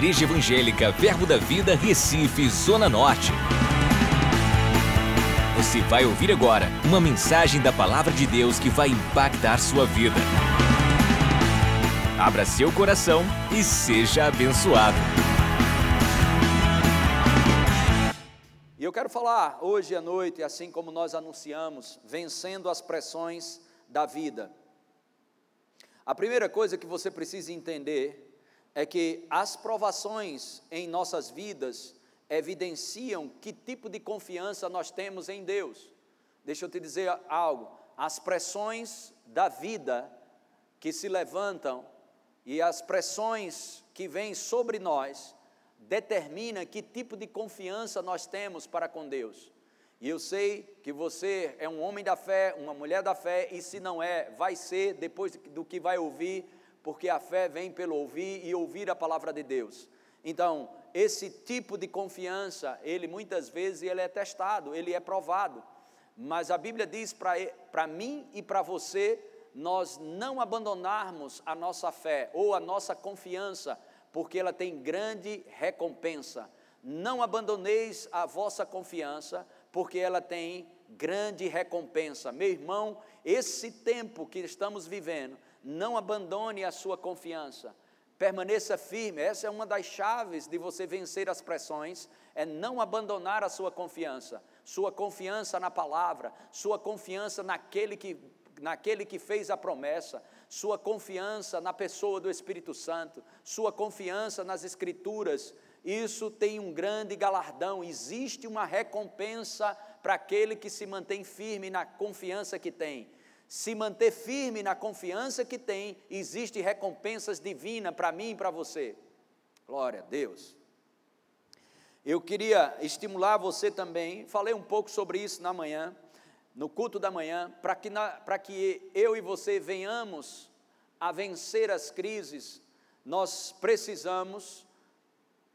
Igreja Evangélica Verbo da Vida, Recife, Zona Norte. Você vai ouvir agora uma mensagem da Palavra de Deus que vai impactar sua vida. Abra seu coração e seja abençoado. E eu quero falar hoje à noite, assim como nós anunciamos, vencendo as pressões da vida. A primeira coisa que você precisa entender é que as provações em nossas vidas evidenciam que tipo de confiança nós temos em Deus. Deixa eu te dizer algo: as pressões da vida que se levantam e as pressões que vêm sobre nós determinam que tipo de confiança nós temos para com Deus. E eu sei que você é um homem da fé, uma mulher da fé, e se não é, vai ser depois do que vai ouvir porque a fé vem pelo ouvir e ouvir a palavra de Deus. Então, esse tipo de confiança, ele muitas vezes ele é testado, ele é provado. Mas a Bíblia diz para mim e para você, nós não abandonarmos a nossa fé ou a nossa confiança, porque ela tem grande recompensa. Não abandoneis a vossa confiança, porque ela tem grande recompensa. Meu irmão, esse tempo que estamos vivendo, não abandone a sua confiança. Permaneça firme, essa é uma das chaves de você vencer as pressões, é não abandonar a sua confiança. Sua confiança na palavra, sua confiança naquele que, naquele que fez a promessa, sua confiança na pessoa do Espírito Santo, sua confiança nas Escrituras. Isso tem um grande galardão, existe uma recompensa para aquele que se mantém firme na confiança que tem se manter firme na confiança que tem, existe recompensas divinas para mim e para você. Glória a Deus. Eu queria estimular você também, falei um pouco sobre isso na manhã, no culto da manhã, para que, que eu e você venhamos a vencer as crises, nós precisamos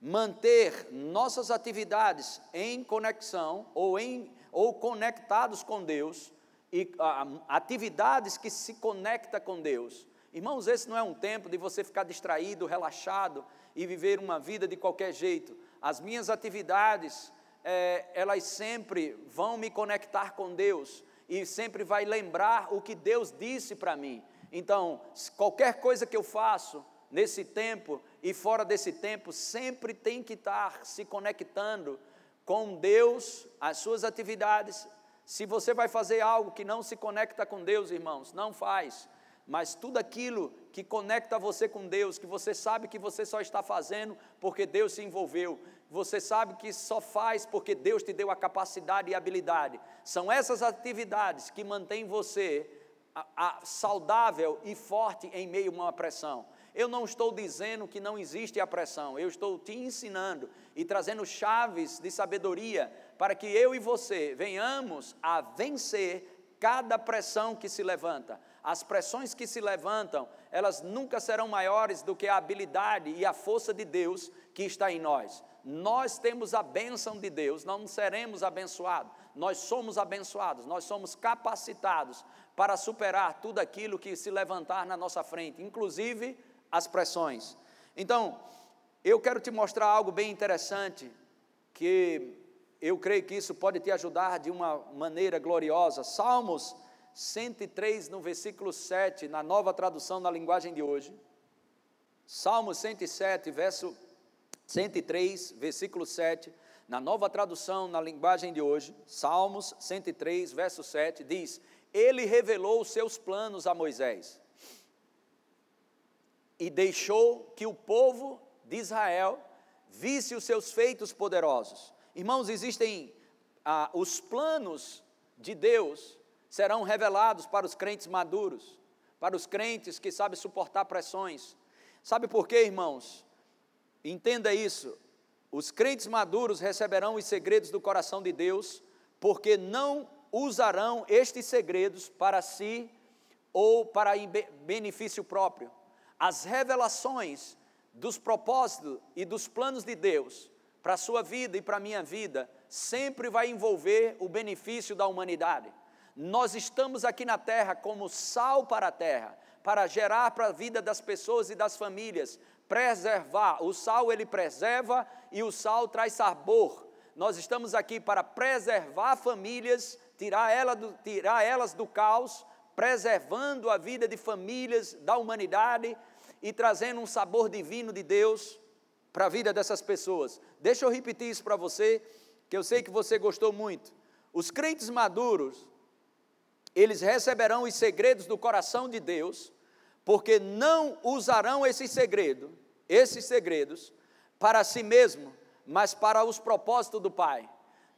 manter nossas atividades em conexão ou, em, ou conectados com Deus, e ah, atividades que se conecta com Deus. Irmãos, esse não é um tempo de você ficar distraído, relaxado e viver uma vida de qualquer jeito. As minhas atividades, é, elas sempre vão me conectar com Deus e sempre vai lembrar o que Deus disse para mim. Então, qualquer coisa que eu faço nesse tempo e fora desse tempo, sempre tem que estar se conectando com Deus, as suas atividades se você vai fazer algo que não se conecta com Deus, irmãos, não faz. Mas tudo aquilo que conecta você com Deus, que você sabe que você só está fazendo porque Deus se envolveu, você sabe que só faz porque Deus te deu a capacidade e habilidade. São essas atividades que mantêm você a, a, saudável e forte em meio a uma pressão. Eu não estou dizendo que não existe a pressão, eu estou te ensinando e trazendo chaves de sabedoria para que eu e você venhamos a vencer cada pressão que se levanta. As pressões que se levantam, elas nunca serão maiores do que a habilidade e a força de Deus que está em nós. Nós temos a bênção de Deus, não seremos abençoados, nós somos abençoados, nós somos capacitados para superar tudo aquilo que se levantar na nossa frente, inclusive as pressões. Então, eu quero te mostrar algo bem interessante que eu creio que isso pode te ajudar de uma maneira gloriosa. Salmos 103, no versículo 7, na nova tradução na linguagem de hoje. Salmos 107, verso 103, versículo 7, na nova tradução na linguagem de hoje. Salmos 103, verso 7, diz: Ele revelou os seus planos a Moisés e deixou que o povo de Israel visse os seus feitos poderosos. Irmãos, existem ah, os planos de Deus serão revelados para os crentes maduros, para os crentes que sabem suportar pressões. Sabe por quê, irmãos? Entenda isso. Os crentes maduros receberão os segredos do coração de Deus, porque não usarão estes segredos para si ou para benefício próprio. As revelações dos propósitos e dos planos de Deus para a sua vida e para a minha vida, sempre vai envolver o benefício da humanidade. Nós estamos aqui na terra como sal para a terra, para gerar para a vida das pessoas e das famílias, preservar. O sal ele preserva e o sal traz sabor. Nós estamos aqui para preservar famílias, tirar, ela do, tirar elas do caos, preservando a vida de famílias, da humanidade e trazendo um sabor divino de Deus para a vida dessas pessoas. Deixa eu repetir isso para você, que eu sei que você gostou muito. Os crentes maduros, eles receberão os segredos do coração de Deus, porque não usarão esse segredo, esses segredos, para si mesmo, mas para os propósitos do Pai.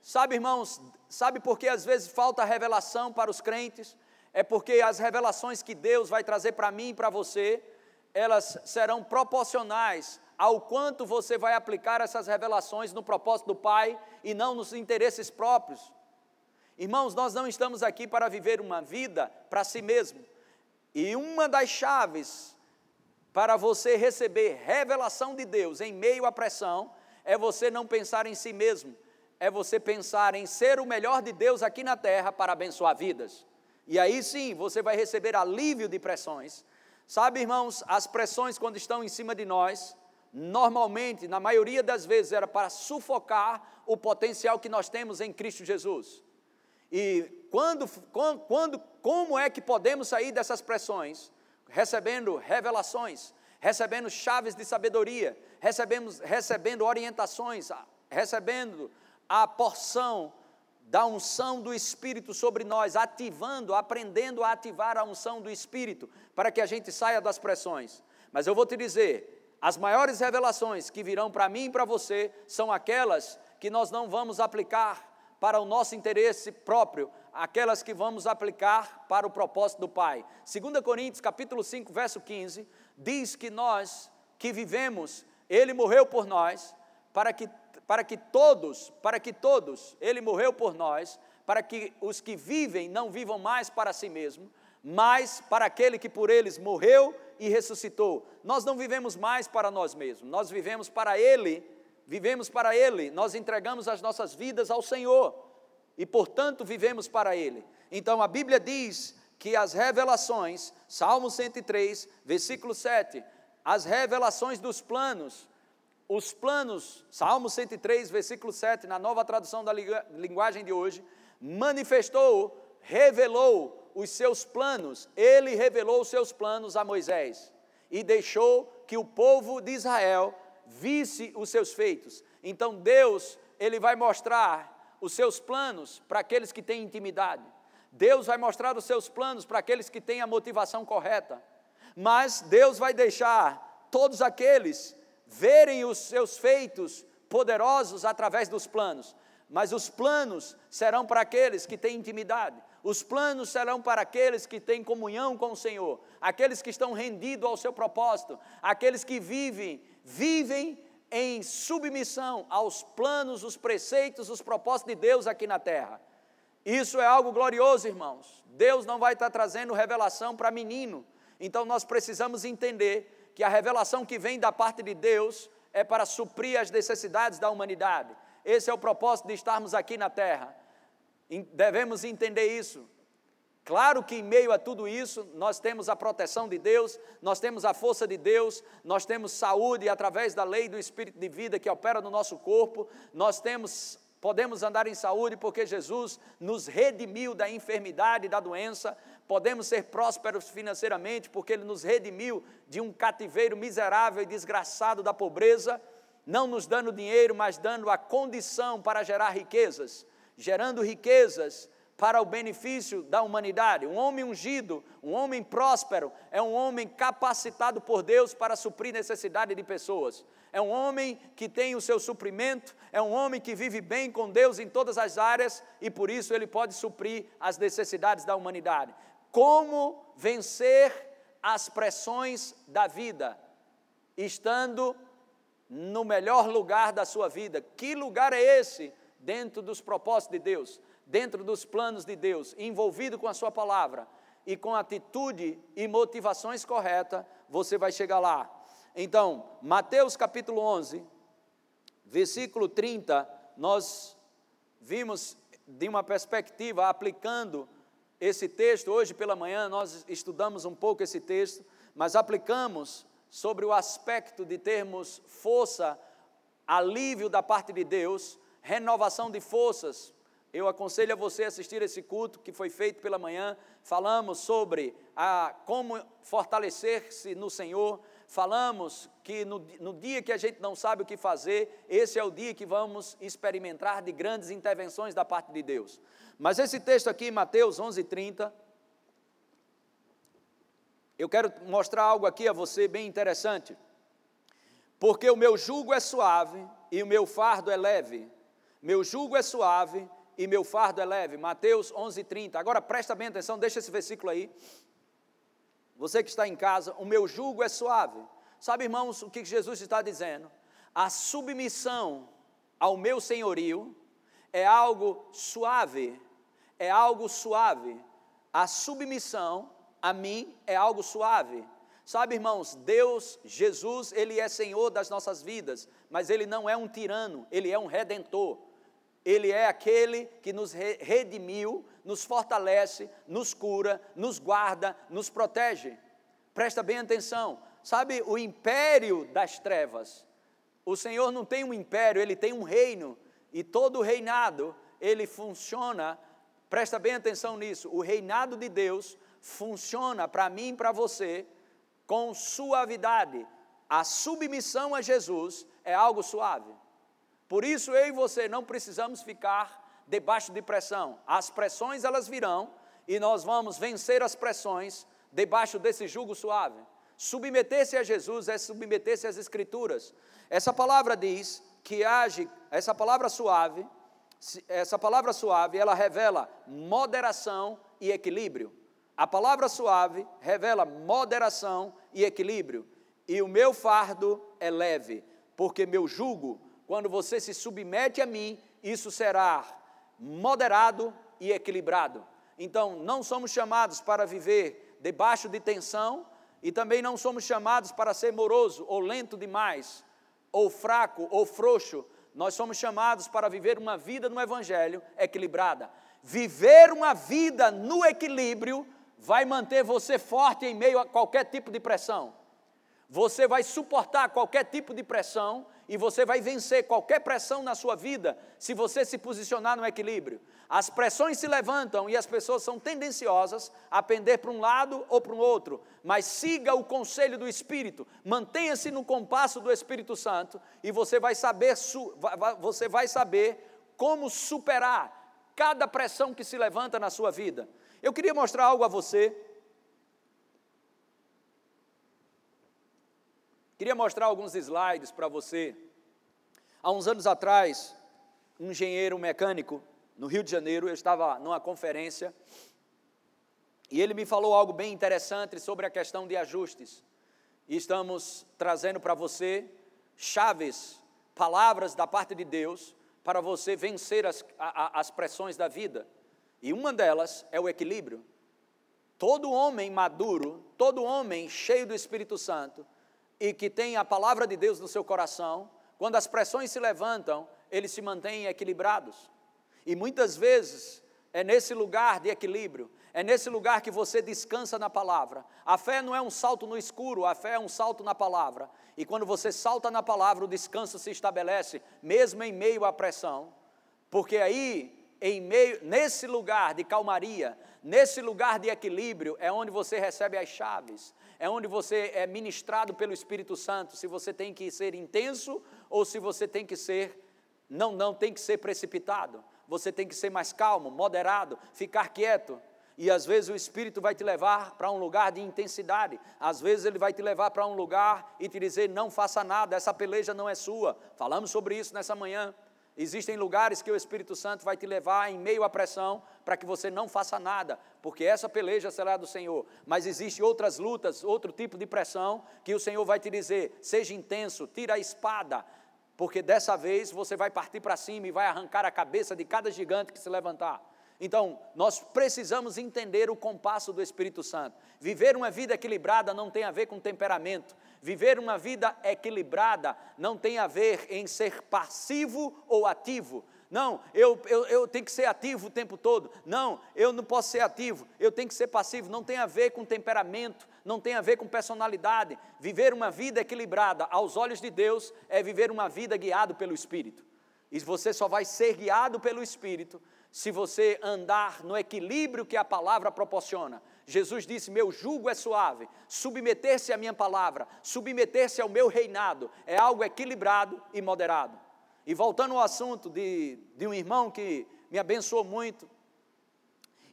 Sabe, irmãos, sabe por que às vezes falta revelação para os crentes? É porque as revelações que Deus vai trazer para mim e para você, elas serão proporcionais ao quanto você vai aplicar essas revelações no propósito do Pai e não nos interesses próprios. Irmãos, nós não estamos aqui para viver uma vida para si mesmo. E uma das chaves para você receber revelação de Deus em meio à pressão é você não pensar em si mesmo, é você pensar em ser o melhor de Deus aqui na terra para abençoar vidas. E aí sim você vai receber alívio de pressões. Sabe, irmãos, as pressões quando estão em cima de nós, normalmente, na maioria das vezes, era para sufocar o potencial que nós temos em Cristo Jesus. E quando, quando, como é que podemos sair dessas pressões? Recebendo revelações, recebendo chaves de sabedoria, recebemos, recebendo orientações, recebendo a porção da unção do Espírito sobre nós, ativando, aprendendo a ativar a unção do Espírito, para que a gente saia das pressões. Mas eu vou te dizer, as maiores revelações que virão para mim e para você são aquelas que nós não vamos aplicar para o nosso interesse próprio, aquelas que vamos aplicar para o propósito do Pai. 2 Coríntios, capítulo 5, verso 15, diz que nós que vivemos, ele morreu por nós, para que para que todos, para que todos, ele morreu por nós, para que os que vivem não vivam mais para si mesmo, mas para aquele que por eles morreu e ressuscitou. Nós não vivemos mais para nós mesmos, nós vivemos para ele vivemos para Ele, nós entregamos as nossas vidas ao Senhor e, portanto, vivemos para Ele. Então a Bíblia diz que as revelações, Salmo 103, versículo 7, as revelações dos planos, os planos, Salmo 103, versículo 7, na nova tradução da linguagem de hoje, manifestou, revelou os seus planos, ele revelou os seus planos a Moisés e deixou que o povo de Israel visse os seus feitos. Então Deus, ele vai mostrar os seus planos para aqueles que têm intimidade. Deus vai mostrar os seus planos para aqueles que têm a motivação correta. Mas Deus vai deixar todos aqueles verem os seus feitos poderosos através dos planos. Mas os planos serão para aqueles que têm intimidade. Os planos serão para aqueles que têm comunhão com o Senhor, aqueles que estão rendidos ao seu propósito, aqueles que vivem vivem em submissão aos planos, os preceitos, os propósitos de Deus aqui na terra. Isso é algo glorioso, irmãos. Deus não vai estar trazendo revelação para menino. Então nós precisamos entender que a revelação que vem da parte de Deus é para suprir as necessidades da humanidade. Esse é o propósito de estarmos aqui na terra. Devemos entender isso. Claro que em meio a tudo isso, nós temos a proteção de Deus, nós temos a força de Deus, nós temos saúde através da lei do espírito de vida que opera no nosso corpo, nós temos podemos andar em saúde porque Jesus nos redimiu da enfermidade e da doença, podemos ser prósperos financeiramente porque ele nos redimiu de um cativeiro miserável e desgraçado da pobreza, não nos dando dinheiro, mas dando a condição para gerar riquezas, gerando riquezas para o benefício da humanidade. Um homem ungido, um homem próspero, é um homem capacitado por Deus para suprir necessidade de pessoas. É um homem que tem o seu suprimento, é um homem que vive bem com Deus em todas as áreas e por isso ele pode suprir as necessidades da humanidade. Como vencer as pressões da vida, estando no melhor lugar da sua vida? Que lugar é esse dentro dos propósitos de Deus? dentro dos planos de Deus, envolvido com a Sua palavra e com atitude e motivações corretas, você vai chegar lá. Então, Mateus capítulo 11, versículo 30, nós vimos de uma perspectiva aplicando esse texto, hoje pela manhã nós estudamos um pouco esse texto, mas aplicamos sobre o aspecto de termos força, alívio da parte de Deus, renovação de forças. Eu aconselho a você assistir esse culto que foi feito pela manhã. Falamos sobre a, como fortalecer-se no Senhor. Falamos que no, no dia que a gente não sabe o que fazer, esse é o dia que vamos experimentar de grandes intervenções da parte de Deus. Mas esse texto aqui, Mateus 11:30, eu quero mostrar algo aqui a você bem interessante. Porque o meu jugo é suave e o meu fardo é leve. Meu jugo é suave e meu fardo é leve. Mateus 11:30. Agora presta bem atenção, deixa esse versículo aí. Você que está em casa, o meu jugo é suave. Sabe, irmãos, o que Jesus está dizendo? A submissão ao meu senhorio é algo suave, é algo suave. A submissão a mim é algo suave. Sabe, irmãos, Deus, Jesus, Ele é Senhor das nossas vidas, mas Ele não é um tirano, Ele é um redentor. Ele é aquele que nos redimiu, nos fortalece, nos cura, nos guarda, nos protege. Presta bem atenção. Sabe, o império das trevas. O Senhor não tem um império, ele tem um reino. E todo reinado, ele funciona Presta bem atenção nisso. O reinado de Deus funciona para mim e para você com suavidade. A submissão a Jesus é algo suave. Por isso eu e você não precisamos ficar debaixo de pressão. As pressões elas virão e nós vamos vencer as pressões debaixo desse jugo suave. Submeter-se a Jesus é submeter-se às escrituras. Essa palavra diz que age, essa palavra suave essa palavra suave, ela revela moderação e equilíbrio. A palavra suave revela moderação e equilíbrio. E o meu fardo é leve, porque meu jugo, quando você se submete a mim, isso será moderado e equilibrado. Então, não somos chamados para viver debaixo de tensão e também não somos chamados para ser moroso ou lento demais, ou fraco ou frouxo, nós somos chamados para viver uma vida no Evangelho equilibrada. Viver uma vida no equilíbrio vai manter você forte em meio a qualquer tipo de pressão. Você vai suportar qualquer tipo de pressão e você vai vencer qualquer pressão na sua vida se você se posicionar no equilíbrio. As pressões se levantam e as pessoas são tendenciosas a pender para um lado ou para o outro, mas siga o conselho do Espírito, mantenha-se no compasso do Espírito Santo e você vai saber, você vai saber como superar cada pressão que se levanta na sua vida. Eu queria mostrar algo a você Queria mostrar alguns slides para você. Há uns anos atrás, um engenheiro mecânico no Rio de Janeiro, eu estava numa conferência e ele me falou algo bem interessante sobre a questão de ajustes. E estamos trazendo para você chaves, palavras da parte de Deus para você vencer as, a, as pressões da vida. E uma delas é o equilíbrio. Todo homem maduro, todo homem cheio do Espírito Santo, e que tem a palavra de Deus no seu coração, quando as pressões se levantam, eles se mantêm equilibrados. E muitas vezes é nesse lugar de equilíbrio, é nesse lugar que você descansa na palavra. A fé não é um salto no escuro, a fé é um salto na palavra. E quando você salta na palavra, o descanso se estabelece, mesmo em meio à pressão, porque aí, em meio, nesse lugar de calmaria, nesse lugar de equilíbrio, é onde você recebe as chaves, é onde você é ministrado pelo Espírito Santo, se você tem que ser intenso ou se você tem que ser, não, não tem que ser precipitado, você tem que ser mais calmo, moderado, ficar quieto. E às vezes o Espírito vai te levar para um lugar de intensidade, às vezes ele vai te levar para um lugar e te dizer: não faça nada, essa peleja não é sua. Falamos sobre isso nessa manhã. Existem lugares que o Espírito Santo vai te levar em meio à pressão para que você não faça nada, porque essa peleja será do Senhor. Mas existem outras lutas, outro tipo de pressão que o Senhor vai te dizer: seja intenso, tira a espada, porque dessa vez você vai partir para cima e vai arrancar a cabeça de cada gigante que se levantar. Então, nós precisamos entender o compasso do Espírito Santo. Viver uma vida equilibrada não tem a ver com temperamento. Viver uma vida equilibrada não tem a ver em ser passivo ou ativo. Não, eu, eu, eu tenho que ser ativo o tempo todo. Não, eu não posso ser ativo, eu tenho que ser passivo. Não tem a ver com temperamento, não tem a ver com personalidade. Viver uma vida equilibrada aos olhos de Deus é viver uma vida guiado pelo Espírito. E você só vai ser guiado pelo Espírito se você andar no equilíbrio que a palavra proporciona. Jesus disse: Meu jugo é suave, submeter-se à minha palavra, submeter-se ao meu reinado, é algo equilibrado e moderado. E voltando ao assunto de, de um irmão que me abençoou muito,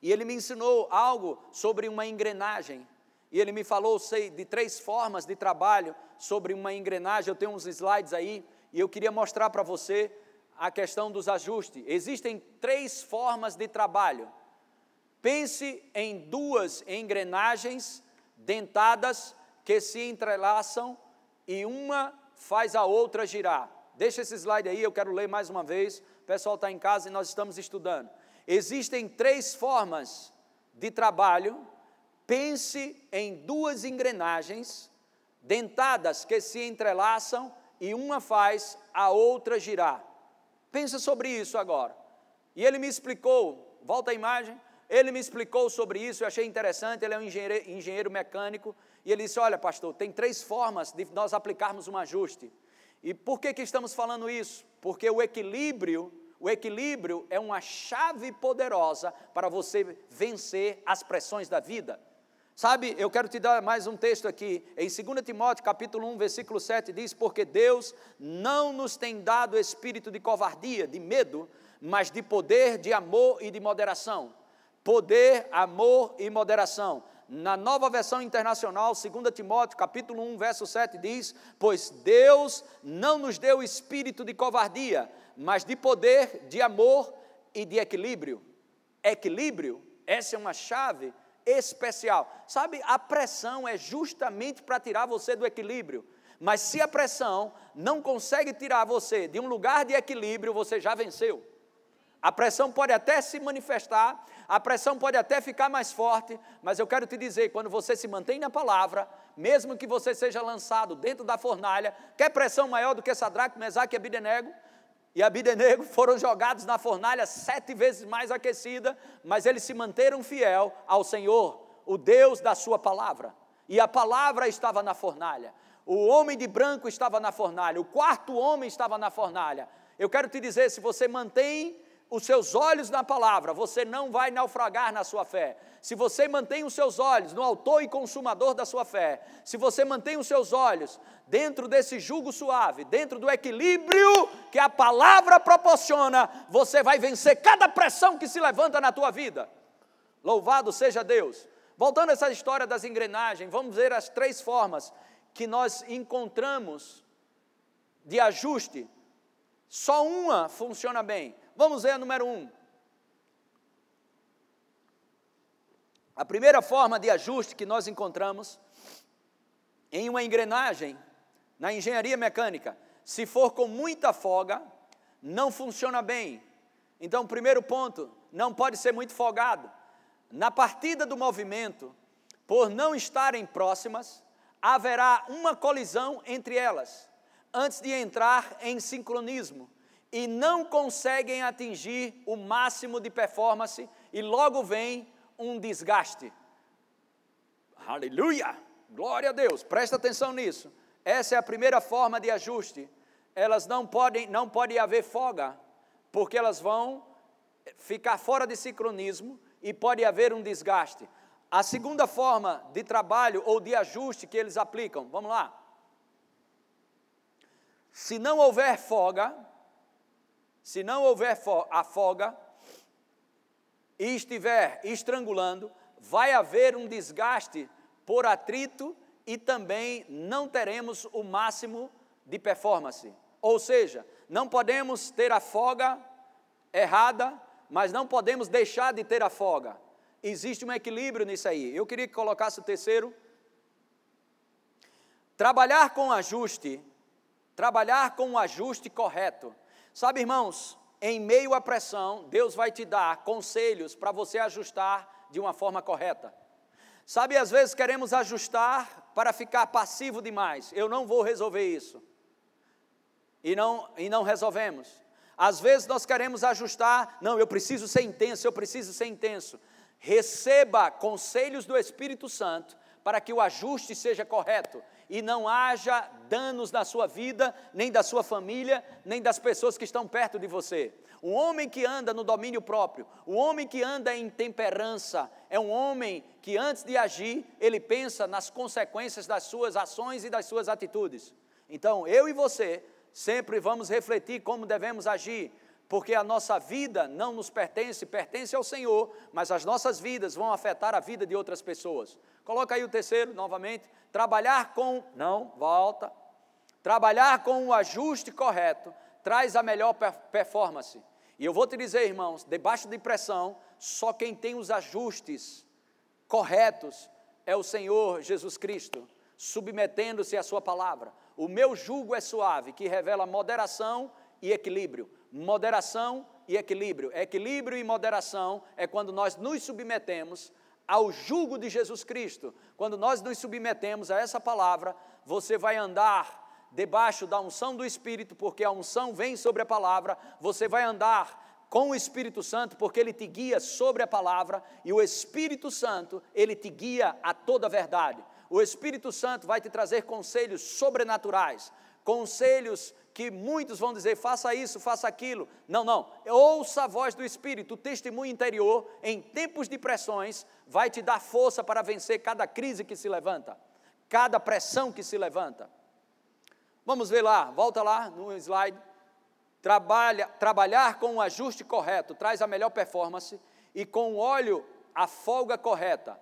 e ele me ensinou algo sobre uma engrenagem, e ele me falou sei, de três formas de trabalho sobre uma engrenagem. Eu tenho uns slides aí, e eu queria mostrar para você a questão dos ajustes. Existem três formas de trabalho. Pense em duas engrenagens dentadas que se entrelaçam e uma faz a outra girar. Deixa esse slide aí, eu quero ler mais uma vez. O pessoal está em casa e nós estamos estudando. Existem três formas de trabalho. Pense em duas engrenagens dentadas que se entrelaçam e uma faz a outra girar. Pensa sobre isso agora. E ele me explicou, volta a imagem, ele me explicou sobre isso, eu achei interessante, ele é um engenheiro, engenheiro mecânico, e ele disse, olha pastor, tem três formas de nós aplicarmos um ajuste. E por que, que estamos falando isso? Porque o equilíbrio, o equilíbrio é uma chave poderosa para você vencer as pressões da vida. Sabe, eu quero te dar mais um texto aqui, em 2 Timóteo capítulo 1, versículo 7, diz, porque Deus não nos tem dado espírito de covardia, de medo, mas de poder, de amor e de moderação. Poder, amor e moderação. Na nova versão internacional, 2 Timóteo, capítulo 1, verso 7 diz: "Pois Deus não nos deu espírito de covardia, mas de poder, de amor e de equilíbrio." Equilíbrio, essa é uma chave especial. Sabe, a pressão é justamente para tirar você do equilíbrio. Mas se a pressão não consegue tirar você de um lugar de equilíbrio, você já venceu. A pressão pode até se manifestar, a pressão pode até ficar mais forte, mas eu quero te dizer, quando você se mantém na palavra, mesmo que você seja lançado dentro da fornalha, quer pressão maior do que Sadraque, Mesaque e Abidenego? E Abidenego foram jogados na fornalha sete vezes mais aquecida, mas eles se manteram fiel ao Senhor, o Deus da sua palavra. E a palavra estava na fornalha. O homem de branco estava na fornalha, o quarto homem estava na fornalha. Eu quero te dizer, se você mantém os seus olhos na palavra, você não vai naufragar na sua fé. Se você mantém os seus olhos no autor e consumador da sua fé, se você mantém os seus olhos dentro desse jugo suave, dentro do equilíbrio que a palavra proporciona, você vai vencer cada pressão que se levanta na tua vida. Louvado seja Deus. Voltando a essa história das engrenagens, vamos ver as três formas que nós encontramos de ajuste. Só uma funciona bem. Vamos ver a número um. A primeira forma de ajuste que nós encontramos em uma engrenagem na engenharia mecânica, se for com muita folga, não funciona bem. Então, primeiro ponto, não pode ser muito folgado. Na partida do movimento, por não estarem próximas, haverá uma colisão entre elas, antes de entrar em sincronismo e não conseguem atingir o máximo de performance e logo vem um desgaste. Aleluia! Glória a Deus. Presta atenção nisso. Essa é a primeira forma de ajuste. Elas não podem, não pode haver folga, porque elas vão ficar fora de sincronismo e pode haver um desgaste. A segunda forma de trabalho ou de ajuste que eles aplicam, vamos lá. Se não houver folga, se não houver afoga e estiver estrangulando, vai haver um desgaste por atrito e também não teremos o máximo de performance. Ou seja, não podemos ter a folga errada, mas não podemos deixar de ter a folga. Existe um equilíbrio nisso aí. Eu queria que colocasse o terceiro. Trabalhar com ajuste, trabalhar com o ajuste correto Sabe, irmãos, em meio à pressão, Deus vai te dar conselhos para você ajustar de uma forma correta. Sabe, às vezes queremos ajustar para ficar passivo demais. Eu não vou resolver isso. E não, e não resolvemos. Às vezes nós queremos ajustar, não, eu preciso ser intenso, eu preciso ser intenso. Receba conselhos do Espírito Santo para que o ajuste seja correto e não haja danos na sua vida, nem da sua família, nem das pessoas que estão perto de você. Um homem que anda no domínio próprio, um homem que anda em temperança, é um homem que antes de agir, ele pensa nas consequências das suas ações e das suas atitudes. Então, eu e você sempre vamos refletir como devemos agir, porque a nossa vida não nos pertence, pertence ao Senhor, mas as nossas vidas vão afetar a vida de outras pessoas. Coloca aí o terceiro novamente, trabalhar com, não, volta. Trabalhar com o ajuste correto traz a melhor performance. E eu vou te dizer, irmãos, debaixo de pressão, só quem tem os ajustes corretos é o Senhor Jesus Cristo, submetendo-se à Sua palavra. O meu jugo é suave, que revela moderação e equilíbrio. Moderação e equilíbrio. Equilíbrio e moderação é quando nós nos submetemos ao jugo de Jesus Cristo. Quando nós nos submetemos a essa palavra, você vai andar debaixo da unção do Espírito, porque a unção vem sobre a palavra, você vai andar com o Espírito Santo, porque ele te guia sobre a palavra, e o Espírito Santo, ele te guia a toda a verdade. O Espírito Santo vai te trazer conselhos sobrenaturais, conselhos que muitos vão dizer, faça isso, faça aquilo. Não, não. Ouça a voz do Espírito, o testemunho interior, em tempos de pressões, vai te dar força para vencer cada crise que se levanta, cada pressão que se levanta. Vamos ver lá, volta lá no slide. Trabalha, trabalhar com o ajuste correto traz a melhor performance e com o óleo a folga correta.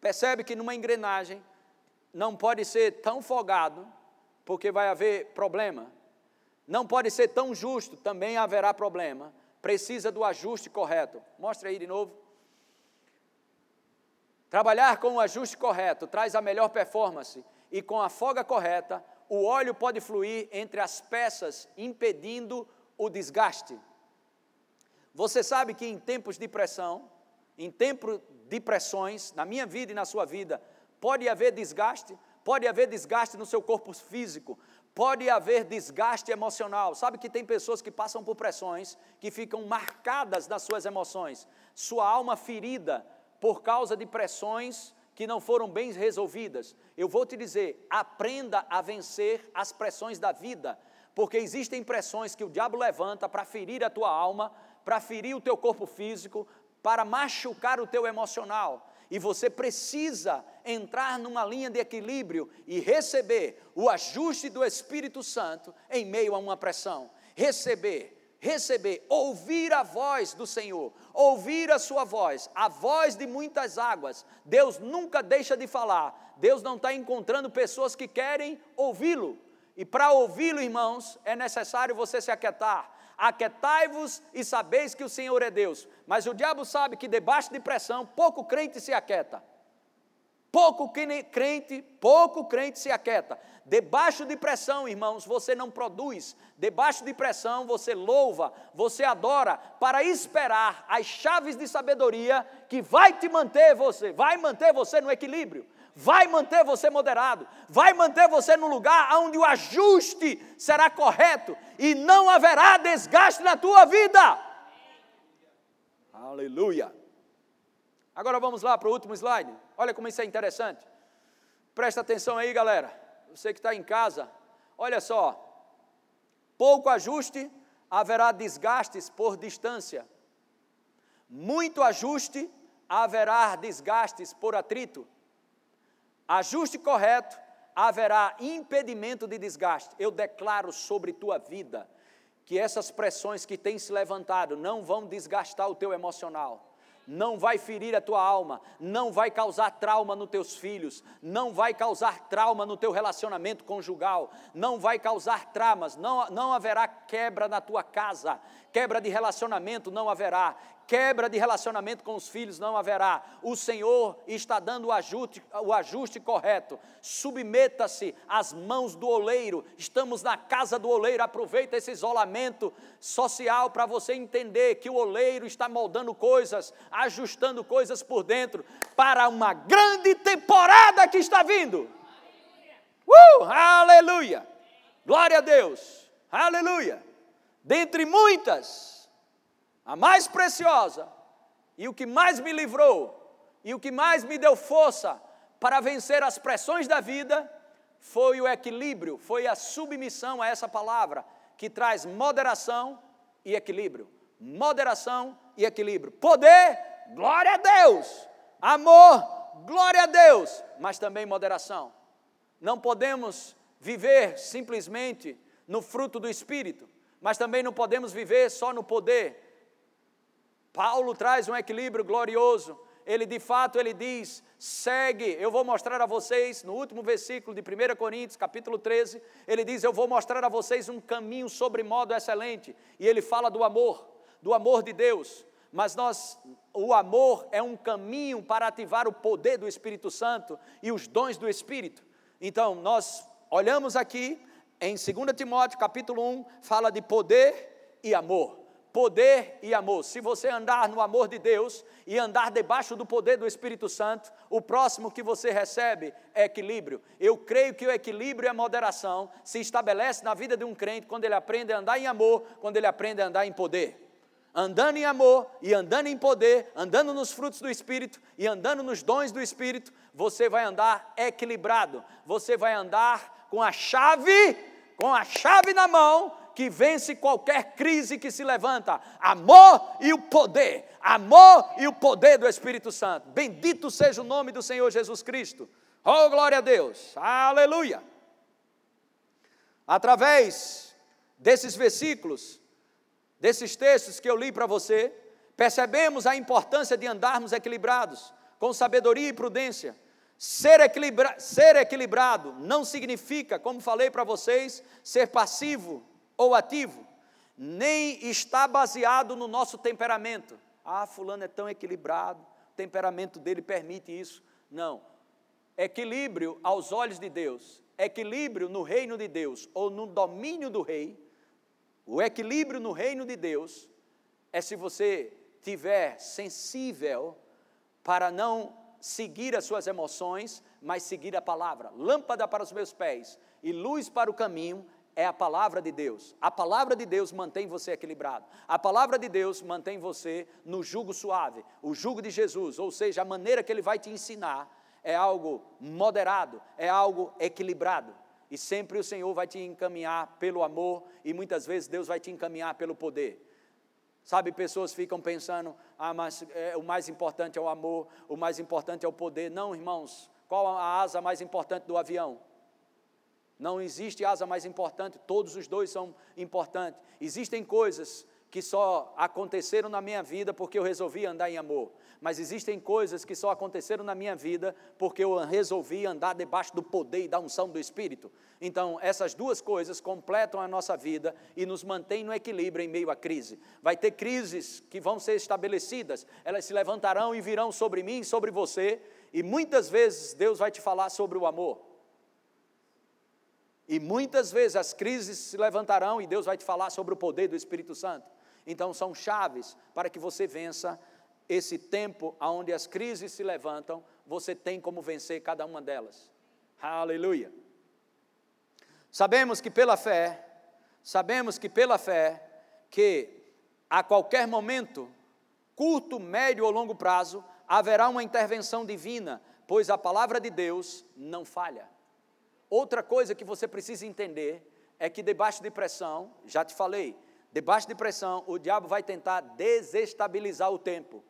Percebe que numa engrenagem não pode ser tão folgado, porque vai haver problema. Não pode ser tão justo, também haverá problema. Precisa do ajuste correto. Mostra aí de novo. Trabalhar com o ajuste correto traz a melhor performance e com a folga correta o óleo pode fluir entre as peças, impedindo o desgaste. Você sabe que em tempos de pressão, em tempos de pressões, na minha vida e na sua vida, pode haver desgaste, pode haver desgaste no seu corpo físico, pode haver desgaste emocional. Sabe que tem pessoas que passam por pressões, que ficam marcadas nas suas emoções, sua alma ferida por causa de pressões que não foram bem resolvidas, eu vou te dizer: aprenda a vencer as pressões da vida, porque existem pressões que o diabo levanta para ferir a tua alma, para ferir o teu corpo físico, para machucar o teu emocional. E você precisa entrar numa linha de equilíbrio e receber o ajuste do Espírito Santo em meio a uma pressão. Receber receber, ouvir a voz do Senhor, ouvir a sua voz, a voz de muitas águas. Deus nunca deixa de falar. Deus não está encontrando pessoas que querem ouvi-lo. E para ouvi-lo, irmãos, é necessário você se aquietar. Aquietai-vos e sabeis que o Senhor é Deus. Mas o diabo sabe que debaixo de pressão, pouco crente se aquieta. Pouco crente, pouco crente se aquieta. Debaixo de pressão, irmãos, você não produz. Debaixo de pressão, você louva, você adora, para esperar as chaves de sabedoria que vai te manter você, vai manter você no equilíbrio, vai manter você moderado, vai manter você no lugar onde o ajuste será correto e não haverá desgaste na tua vida. Aleluia. Agora vamos lá para o último slide. Olha como isso é interessante. Presta atenção aí, galera. Você que está em casa, olha só. Pouco ajuste, haverá desgastes por distância. Muito ajuste, haverá desgastes por atrito. Ajuste correto, haverá impedimento de desgaste. Eu declaro sobre tua vida que essas pressões que têm se levantado não vão desgastar o teu emocional não vai ferir a tua alma, não vai causar trauma nos teus filhos, não vai causar trauma no teu relacionamento conjugal, não vai causar traumas, não, não haverá quebra na tua casa, quebra de relacionamento não haverá, quebra de relacionamento com os filhos não haverá. O Senhor está dando o ajuste, o ajuste correto. Submeta-se às mãos do oleiro. Estamos na casa do oleiro. Aproveita esse isolamento social para você entender que o oleiro está moldando coisas, ajustando coisas por dentro para uma grande temporada que está vindo. Uh, aleluia! Glória a Deus! Aleluia! Dentre muitas, a mais preciosa, e o que mais me livrou, e o que mais me deu força para vencer as pressões da vida, foi o equilíbrio, foi a submissão a essa palavra, que traz moderação e equilíbrio. Moderação e equilíbrio. Poder, glória a Deus. Amor, glória a Deus. Mas também moderação. Não podemos viver simplesmente no fruto do Espírito, mas também não podemos viver só no poder. Paulo traz um equilíbrio glorioso. Ele de fato ele diz: "Segue". Eu vou mostrar a vocês no último versículo de 1 Coríntios, capítulo 13, ele diz: "Eu vou mostrar a vocês um caminho sobre modo excelente". E ele fala do amor, do amor de Deus. Mas nós o amor é um caminho para ativar o poder do Espírito Santo e os dons do Espírito. Então, nós olhamos aqui em 2 Timóteo, capítulo 1, fala de poder e amor. Poder e amor. Se você andar no amor de Deus e andar debaixo do poder do Espírito Santo, o próximo que você recebe é equilíbrio. Eu creio que o equilíbrio e a moderação se estabelece na vida de um crente quando ele aprende a andar em amor, quando ele aprende a andar em poder andando em amor e andando em poder, andando nos frutos do Espírito e andando nos dons do Espírito, você vai andar equilibrado, você vai andar com a chave, com a chave na mão, que vence qualquer crise que se levanta. Amor e o poder, amor e o poder do Espírito Santo. Bendito seja o nome do Senhor Jesus Cristo. Oh, glória a Deus, aleluia. Através desses versículos, desses textos que eu li para você, percebemos a importância de andarmos equilibrados, com sabedoria e prudência. Ser, equilibra ser equilibrado não significa, como falei para vocês, ser passivo ou ativo, nem está baseado no nosso temperamento. Ah, Fulano é tão equilibrado, o temperamento dele permite isso. Não. Equilíbrio aos olhos de Deus, equilíbrio no reino de Deus ou no domínio do rei, o equilíbrio no reino de Deus é se você tiver sensível para não seguir as suas emoções, mas seguir a palavra. Lâmpada para os meus pés e luz para o caminho é a palavra de Deus. A palavra de Deus mantém você equilibrado. A palavra de Deus mantém você no jugo suave, o jugo de Jesus, ou seja, a maneira que ele vai te ensinar é algo moderado, é algo equilibrado. E sempre o Senhor vai te encaminhar pelo amor e muitas vezes Deus vai te encaminhar pelo poder. Sabe, pessoas ficam pensando, ah, mas é, o mais importante é o amor, o mais importante é o poder. Não, irmãos, qual a asa mais importante do avião? Não existe asa mais importante, todos os dois são importantes. Existem coisas que só aconteceram na minha vida porque eu resolvi andar em amor. Mas existem coisas que só aconteceram na minha vida porque eu resolvi andar debaixo do poder e da unção do Espírito. Então, essas duas coisas completam a nossa vida e nos mantêm no equilíbrio em meio à crise. Vai ter crises que vão ser estabelecidas, elas se levantarão e virão sobre mim e sobre você, e muitas vezes Deus vai te falar sobre o amor. E muitas vezes as crises se levantarão e Deus vai te falar sobre o poder do Espírito Santo. Então são chaves para que você vença esse tempo onde as crises se levantam, você tem como vencer cada uma delas. Aleluia. Sabemos que pela fé, sabemos que pela fé, que a qualquer momento, curto, médio ou longo prazo, haverá uma intervenção divina, pois a palavra de Deus não falha. Outra coisa que você precisa entender é que debaixo de pressão, já te falei, Debaixo de pressão, o diabo vai tentar desestabilizar o tempo.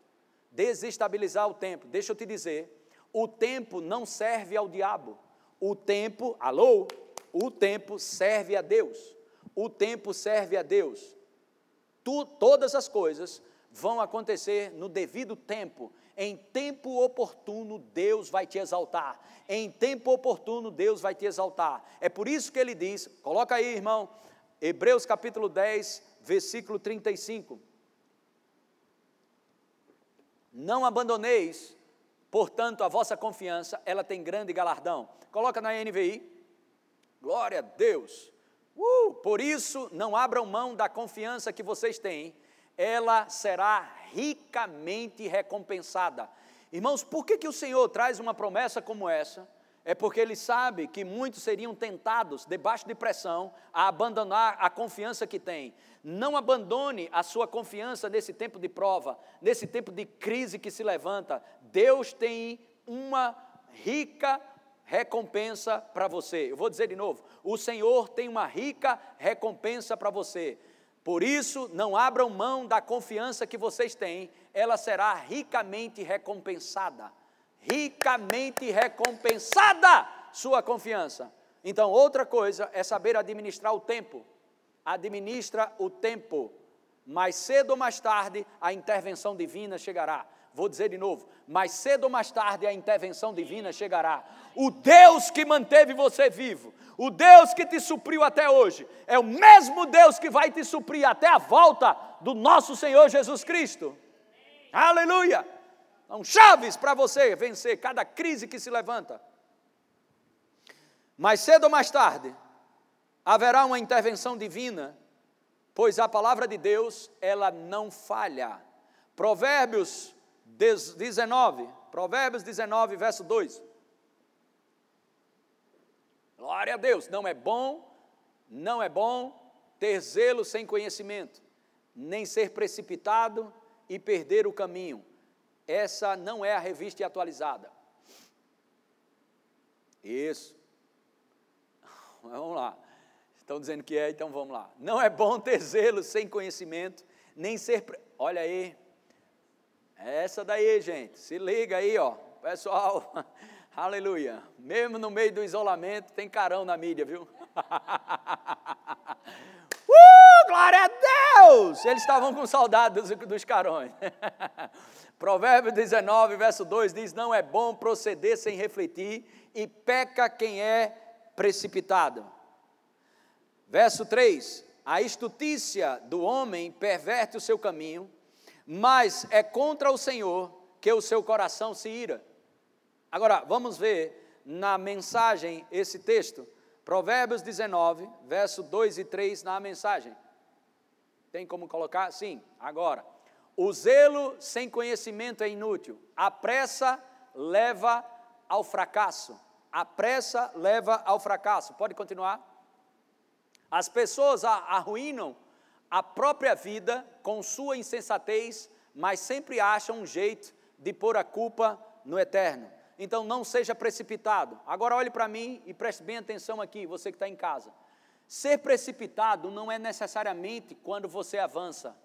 Desestabilizar o tempo. Deixa eu te dizer, o tempo não serve ao diabo. O tempo, alô? O tempo serve a Deus. O tempo serve a Deus. Tu, todas as coisas vão acontecer no devido tempo. Em tempo oportuno, Deus vai te exaltar. Em tempo oportuno, Deus vai te exaltar. É por isso que ele diz: coloca aí, irmão, Hebreus capítulo 10, versículo 35. Não abandoneis, portanto, a vossa confiança, ela tem grande galardão. Coloca na NVI. Glória a Deus. Uh, por isso, não abram mão da confiança que vocês têm, ela será ricamente recompensada. Irmãos, por que, que o Senhor traz uma promessa como essa? É porque ele sabe que muitos seriam tentados, debaixo de pressão, a abandonar a confiança que tem. Não abandone a sua confiança nesse tempo de prova, nesse tempo de crise que se levanta. Deus tem uma rica recompensa para você. Eu vou dizer de novo: o Senhor tem uma rica recompensa para você. Por isso, não abram mão da confiança que vocês têm, ela será ricamente recompensada ricamente recompensada sua confiança. Então, outra coisa é saber administrar o tempo. Administra o tempo. Mais cedo ou mais tarde, a intervenção divina chegará. Vou dizer de novo: mais cedo ou mais tarde, a intervenção divina chegará. O Deus que manteve você vivo, o Deus que te supriu até hoje, é o mesmo Deus que vai te suprir até a volta do nosso Senhor Jesus Cristo. Aleluia! São chaves para você vencer cada crise que se levanta. Mais cedo ou mais tarde, haverá uma intervenção divina, pois a palavra de Deus, ela não falha. Provérbios 19, Provérbios 19, verso 2. Glória a Deus, não é bom, não é bom ter zelo sem conhecimento, nem ser precipitado e perder o caminho. Essa não é a revista atualizada. Isso. Vamos lá. Estão dizendo que é, então vamos lá. Não é bom ter zelo sem conhecimento, nem ser. Olha aí. Essa daí, gente. Se liga aí, ó. Pessoal, aleluia. Mesmo no meio do isolamento, tem carão na mídia, viu? uh, glória a Deus! Eles estavam com saudade dos, dos carões. Provérbio 19, verso 2 diz: Não é bom proceder sem refletir, e peca quem é precipitado. Verso 3: A estutícia do homem perverte o seu caminho, mas é contra o Senhor que o seu coração se ira. Agora, vamos ver na mensagem esse texto. Provérbios 19, verso 2 e 3 na mensagem. Tem como colocar? Sim, agora. O zelo sem conhecimento é inútil. A pressa leva ao fracasso. A pressa leva ao fracasso. Pode continuar? As pessoas arruinam a própria vida com sua insensatez, mas sempre acham um jeito de pôr a culpa no eterno. Então não seja precipitado. Agora olhe para mim e preste bem atenção aqui, você que está em casa. Ser precipitado não é necessariamente quando você avança.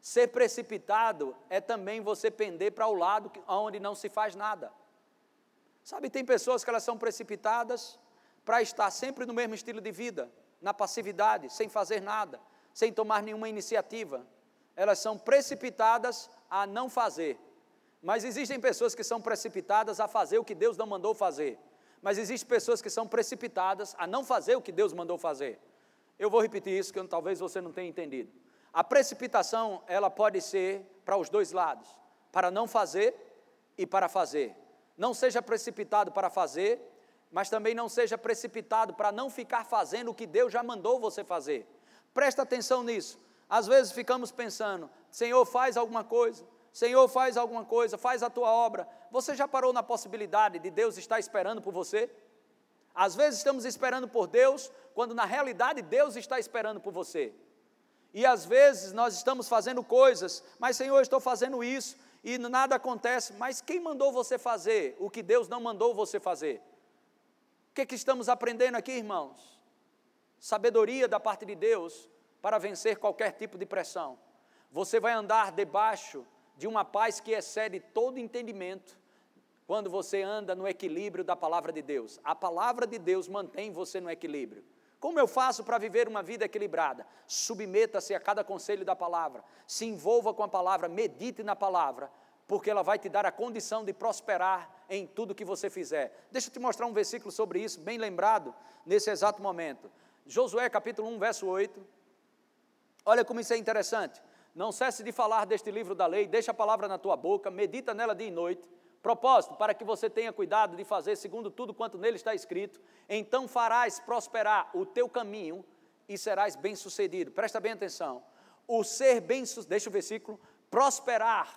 Ser precipitado é também você pender para o lado onde não se faz nada. Sabe, tem pessoas que elas são precipitadas para estar sempre no mesmo estilo de vida, na passividade, sem fazer nada, sem tomar nenhuma iniciativa. Elas são precipitadas a não fazer. Mas existem pessoas que são precipitadas a fazer o que Deus não mandou fazer. Mas existem pessoas que são precipitadas a não fazer o que Deus mandou fazer. Eu vou repetir isso que talvez você não tenha entendido. A precipitação, ela pode ser para os dois lados, para não fazer e para fazer. Não seja precipitado para fazer, mas também não seja precipitado para não ficar fazendo o que Deus já mandou você fazer. Presta atenção nisso. Às vezes ficamos pensando, Senhor, faz alguma coisa, Senhor, faz alguma coisa, faz a tua obra. Você já parou na possibilidade de Deus estar esperando por você? Às vezes estamos esperando por Deus, quando na realidade Deus está esperando por você. E às vezes nós estamos fazendo coisas, mas Senhor, estou fazendo isso e nada acontece. Mas quem mandou você fazer o que Deus não mandou você fazer? O que, que estamos aprendendo aqui, irmãos? Sabedoria da parte de Deus para vencer qualquer tipo de pressão. Você vai andar debaixo de uma paz que excede todo entendimento quando você anda no equilíbrio da palavra de Deus. A palavra de Deus mantém você no equilíbrio. Como eu faço para viver uma vida equilibrada? Submeta-se a cada conselho da palavra, se envolva com a palavra, medite na palavra, porque ela vai te dar a condição de prosperar em tudo que você fizer. Deixa eu te mostrar um versículo sobre isso, bem lembrado, nesse exato momento. Josué capítulo 1, verso 8. Olha como isso é interessante. Não cesse de falar deste livro da lei, deixa a palavra na tua boca, medita nela dia e noite Propósito, para que você tenha cuidado de fazer segundo tudo quanto nele está escrito, então farás prosperar o teu caminho e serás bem-sucedido. Presta bem atenção. O ser bem-sucedido, deixa o versículo, prosperar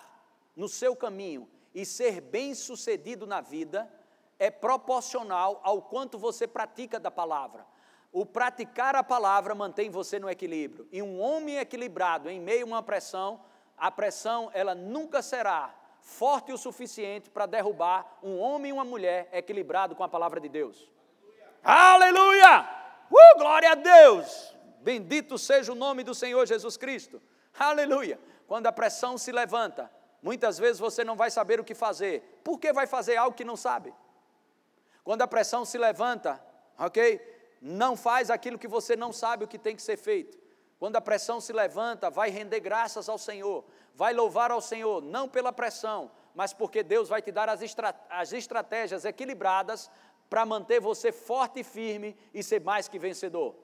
no seu caminho e ser bem-sucedido na vida é proporcional ao quanto você pratica da palavra. O praticar a palavra mantém você no equilíbrio. E um homem equilibrado em meio a uma pressão, a pressão ela nunca será forte o suficiente para derrubar um homem e uma mulher equilibrado com a palavra de Deus. Aleluia! Aleluia! Uh, glória a Deus! Bendito seja o nome do Senhor Jesus Cristo. Aleluia! Quando a pressão se levanta, muitas vezes você não vai saber o que fazer. Por que vai fazer algo que não sabe? Quando a pressão se levanta, ok? Não faz aquilo que você não sabe o que tem que ser feito. Quando a pressão se levanta, vai render graças ao Senhor, vai louvar ao Senhor, não pela pressão, mas porque Deus vai te dar as, as estratégias equilibradas para manter você forte e firme e ser mais que vencedor.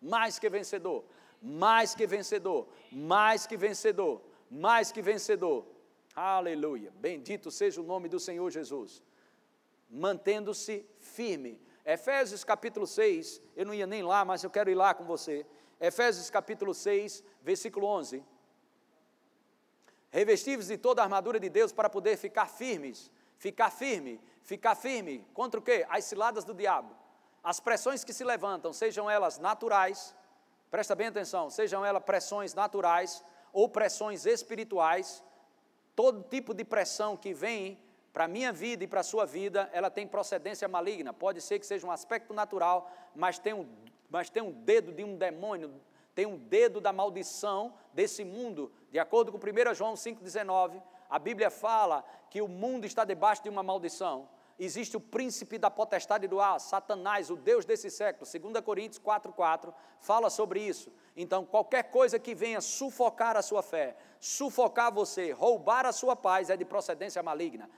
Mais que vencedor, mais que vencedor, mais que vencedor, mais que vencedor. Aleluia. Bendito seja o nome do Senhor Jesus. Mantendo-se firme. Efésios capítulo 6, eu não ia nem lá, mas eu quero ir lá com você. Efésios capítulo 6, versículo 11. Revestivos de toda a armadura de Deus para poder ficar firmes, ficar firme, ficar firme contra o quê? As ciladas do diabo. As pressões que se levantam, sejam elas naturais, presta bem atenção, sejam elas pressões naturais ou pressões espirituais, todo tipo de pressão que vem para a minha vida e para a sua vida, ela tem procedência maligna. Pode ser que seja um aspecto natural, mas tem um mas tem um dedo de um demônio, tem um dedo da maldição desse mundo. De acordo com 1 João 5,19, a Bíblia fala que o mundo está debaixo de uma maldição. Existe o príncipe da potestade do ar, Satanás, o Deus desse século. 2 Coríntios 4,4 fala sobre isso. Então, qualquer coisa que venha sufocar a sua fé, sufocar você, roubar a sua paz, é de procedência maligna.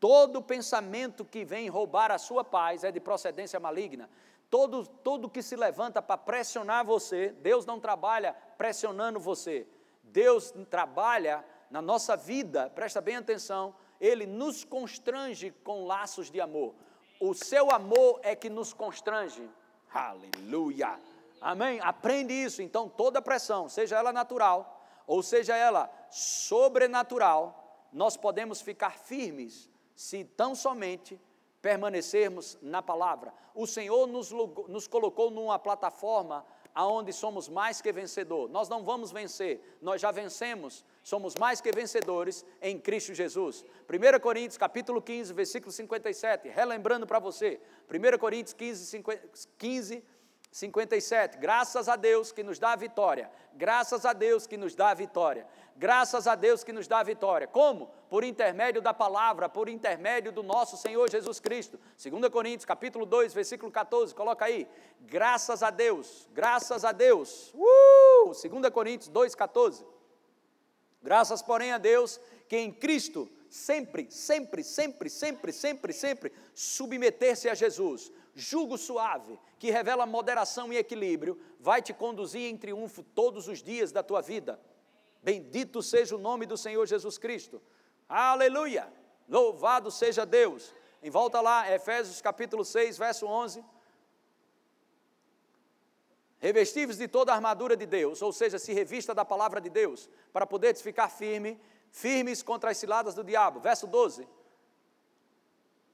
Todo pensamento que vem roubar a sua paz é de procedência maligna. Todo, todo que se levanta para pressionar você, Deus não trabalha pressionando você. Deus trabalha na nossa vida, presta bem atenção, Ele nos constrange com laços de amor. O seu amor é que nos constrange. Aleluia. Amém? Aprende isso. Então, toda pressão, seja ela natural ou seja ela sobrenatural, nós podemos ficar firmes se tão somente permanecermos na palavra. O Senhor nos, nos colocou numa plataforma aonde somos mais que vencedor. Nós não vamos vencer, nós já vencemos, somos mais que vencedores em Cristo Jesus. 1 Coríntios capítulo 15, versículo 57, relembrando para você, 1 Coríntios 15, 50, 15 57. Graças a Deus que nos dá a vitória. Graças a Deus que nos dá a vitória. Graças a Deus que nos dá a vitória. Como? Por intermédio da palavra, por intermédio do nosso Senhor Jesus Cristo. 2 Coríntios, capítulo 2, versículo 14, coloca aí. Graças a Deus, graças a Deus. Uh! 2 Coríntios 2, 14. Graças, porém, a Deus que em Cristo sempre, sempre, sempre, sempre, sempre, sempre submeter-se a Jesus jugo suave, que revela moderação e equilíbrio, vai te conduzir em triunfo todos os dias da tua vida. Bendito seja o nome do Senhor Jesus Cristo. Aleluia! Louvado seja Deus. Em volta lá, Efésios capítulo 6, verso 11. Revestivos de toda a armadura de Deus, ou seja, se revista da palavra de Deus, para poderes ficar firme, firmes contra as ciladas do diabo. Verso 12.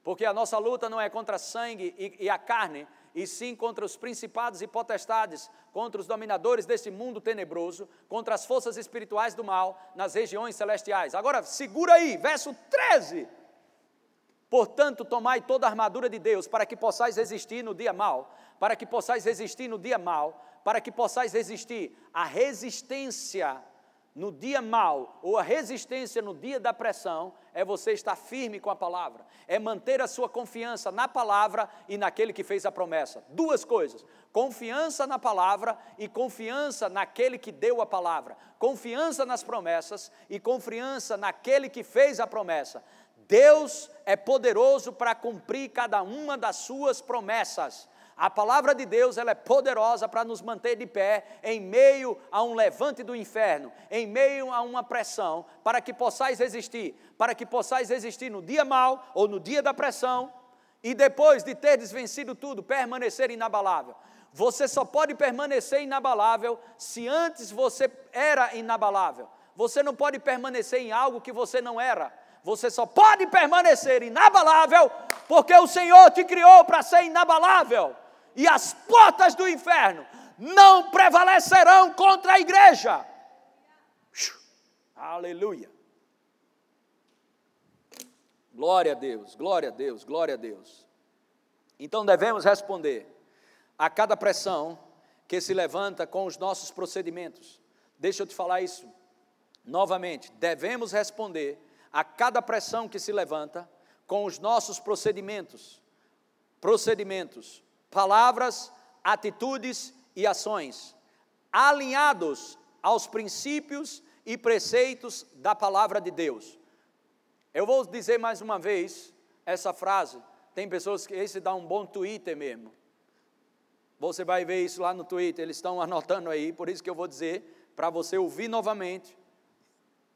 Porque a nossa luta não é contra sangue e, e, a carne, e sim contra os principados e potestades, contra os dominadores deste mundo tenebroso, contra as forças espirituais do mal nas regiões celestiais. Agora, segura aí, verso 13. Portanto, tomai toda a armadura de Deus para que possais resistir no dia mal, para que possais resistir no dia mal, para que possais resistir. A resistência no dia mal ou a resistência no dia da pressão é você estar firme com a palavra, é manter a sua confiança na palavra e naquele que fez a promessa. Duas coisas: confiança na palavra e confiança naquele que deu a palavra, confiança nas promessas e confiança naquele que fez a promessa. Deus é poderoso para cumprir cada uma das suas promessas. A palavra de Deus ela é poderosa para nos manter de pé em meio a um levante do inferno, em meio a uma pressão, para que possais resistir, para que possais resistir no dia mal ou no dia da pressão, e depois de ter desvencido tudo, permanecer inabalável. Você só pode permanecer inabalável se antes você era inabalável. Você não pode permanecer em algo que você não era. Você só pode permanecer inabalável porque o Senhor te criou para ser inabalável. E as portas do inferno não prevalecerão contra a igreja. Aleluia. Glória a Deus, glória a Deus, glória a Deus. Então devemos responder a cada pressão que se levanta com os nossos procedimentos. Deixa eu te falar isso novamente. Devemos responder a cada pressão que se levanta com os nossos procedimentos. Procedimentos, palavras, atitudes e ações, alinhados aos princípios e preceitos da palavra de Deus. Eu vou dizer mais uma vez essa frase. Tem pessoas que esse dá um bom Twitter mesmo. Você vai ver isso lá no Twitter, eles estão anotando aí, por isso que eu vou dizer para você ouvir novamente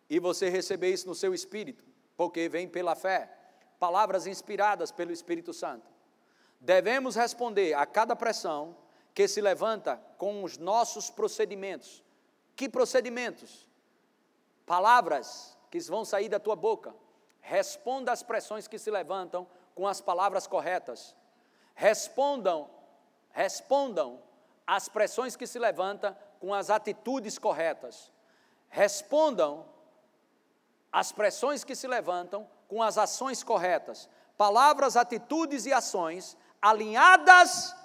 e você receber isso no seu espírito, porque vem pela fé. Palavras inspiradas pelo Espírito Santo. Devemos responder a cada pressão que se levanta com os nossos procedimentos. Que procedimentos? Palavras que vão sair da tua boca. Responda às pressões que se levantam com as palavras corretas. Respondam, respondam às pressões que se levantam com as atitudes corretas. Respondam às pressões que se levantam com as ações corretas. Palavras, atitudes e ações alinhadas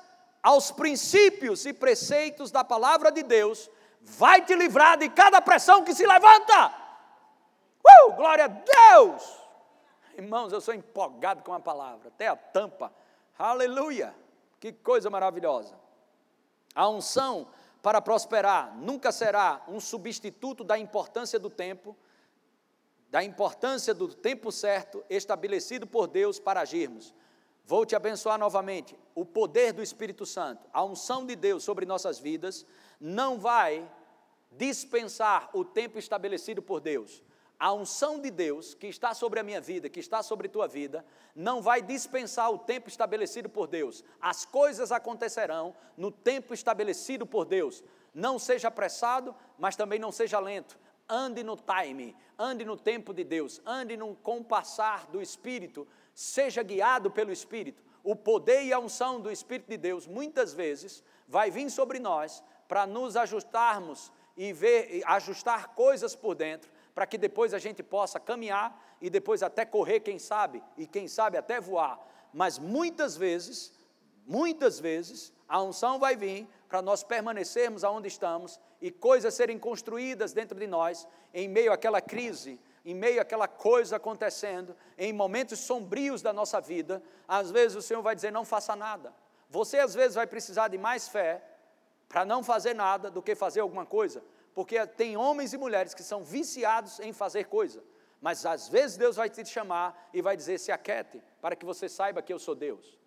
aos princípios e preceitos da palavra de Deus, vai te livrar de cada pressão que se levanta. Uh, glória a Deus! Irmãos, eu sou empolgado com a palavra, até a tampa. Aleluia! Que coisa maravilhosa. A unção para prosperar nunca será um substituto da importância do tempo, da importância do tempo certo estabelecido por Deus para agirmos. Vou te abençoar novamente. O poder do Espírito Santo, a unção de Deus sobre nossas vidas, não vai dispensar o tempo estabelecido por Deus. A unção de Deus que está sobre a minha vida, que está sobre tua vida, não vai dispensar o tempo estabelecido por Deus. As coisas acontecerão no tempo estabelecido por Deus. Não seja apressado, mas também não seja lento. Ande no time, ande no tempo de Deus, ande no compassar do Espírito seja guiado pelo Espírito. O poder e a unção do Espírito de Deus, muitas vezes, vai vir sobre nós para nos ajustarmos e ver, ajustar coisas por dentro, para que depois a gente possa caminhar e depois até correr, quem sabe, e quem sabe até voar. Mas muitas vezes, muitas vezes, a unção vai vir para nós permanecermos aonde estamos e coisas serem construídas dentro de nós em meio àquela crise, em meio àquela coisa acontecendo, em momentos sombrios da nossa vida, às vezes o Senhor vai dizer: não faça nada. Você às vezes vai precisar de mais fé para não fazer nada do que fazer alguma coisa, porque tem homens e mulheres que são viciados em fazer coisa, mas às vezes Deus vai te chamar e vai dizer: se aquete, para que você saiba que eu sou Deus.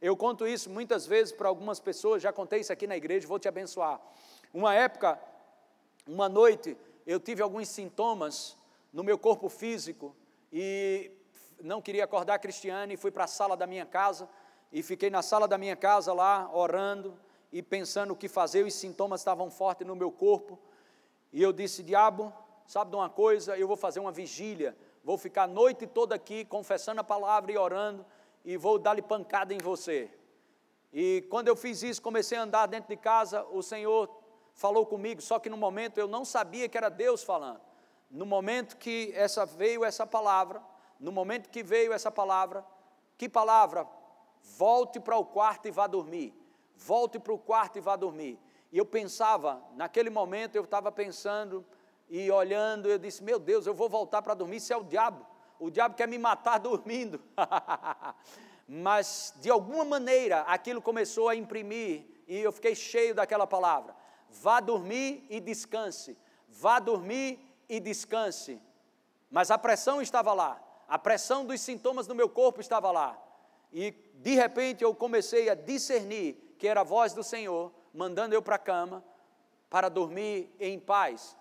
Eu conto isso muitas vezes para algumas pessoas, já contei isso aqui na igreja, vou te abençoar. Uma época, uma noite, eu tive alguns sintomas no meu corpo físico e não queria acordar a Cristiane, fui para a sala da minha casa e fiquei na sala da minha casa lá orando e pensando o que fazer, os sintomas estavam fortes no meu corpo. E eu disse: Diabo, sabe de uma coisa? Eu vou fazer uma vigília, vou ficar a noite toda aqui confessando a palavra e orando, e vou dar-lhe pancada em você. E quando eu fiz isso, comecei a andar dentro de casa, o Senhor falou comigo, só que no momento eu não sabia que era Deus falando no momento que essa veio essa palavra, no momento que veio essa palavra, que palavra? Volte para o quarto e vá dormir. Volte para o quarto e vá dormir. E eu pensava, naquele momento eu estava pensando e olhando, eu disse: Meu Deus, eu vou voltar para dormir. Isso é o diabo. O diabo quer me matar dormindo. Mas, de alguma maneira, aquilo começou a imprimir e eu fiquei cheio daquela palavra. Vá dormir e descanse. Vá dormir e descanse. Mas a pressão estava lá, a pressão dos sintomas no meu corpo estava lá. E de repente eu comecei a discernir que era a voz do Senhor mandando eu para a cama para dormir em paz.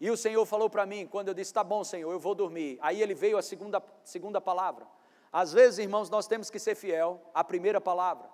E o Senhor falou para mim, quando eu disse, tá bom, Senhor, eu vou dormir. Aí ele veio a segunda, segunda palavra. Às vezes, irmãos, nós temos que ser fiel à primeira palavra.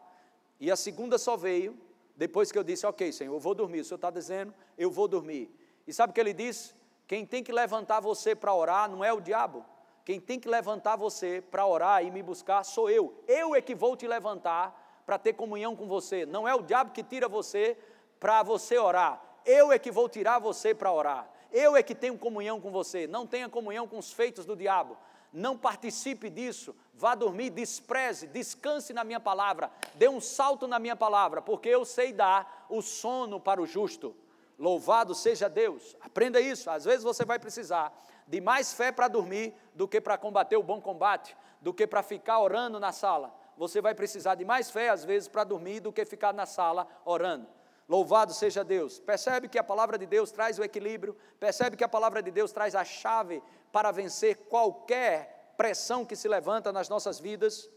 E a segunda só veio depois que eu disse, ok, Senhor, eu vou dormir. O Senhor está dizendo, eu vou dormir. E sabe o que ele disse? Quem tem que levantar você para orar não é o diabo. Quem tem que levantar você para orar e me buscar sou eu. Eu é que vou te levantar para ter comunhão com você. Não é o diabo que tira você para você orar. Eu é que vou tirar você para orar. Eu é que tenho comunhão com você. Não tenha comunhão com os feitos do diabo. Não participe disso. Vá dormir, despreze, descanse na minha palavra. Dê um salto na minha palavra, porque eu sei dar o sono para o justo. Louvado seja Deus. Aprenda isso. Às vezes você vai precisar de mais fé para dormir do que para combater o bom combate, do que para ficar orando na sala. Você vai precisar de mais fé, às vezes, para dormir do que ficar na sala orando. Louvado seja Deus. Percebe que a palavra de Deus traz o equilíbrio, percebe que a palavra de Deus traz a chave para vencer qualquer pressão que se levanta nas nossas vidas.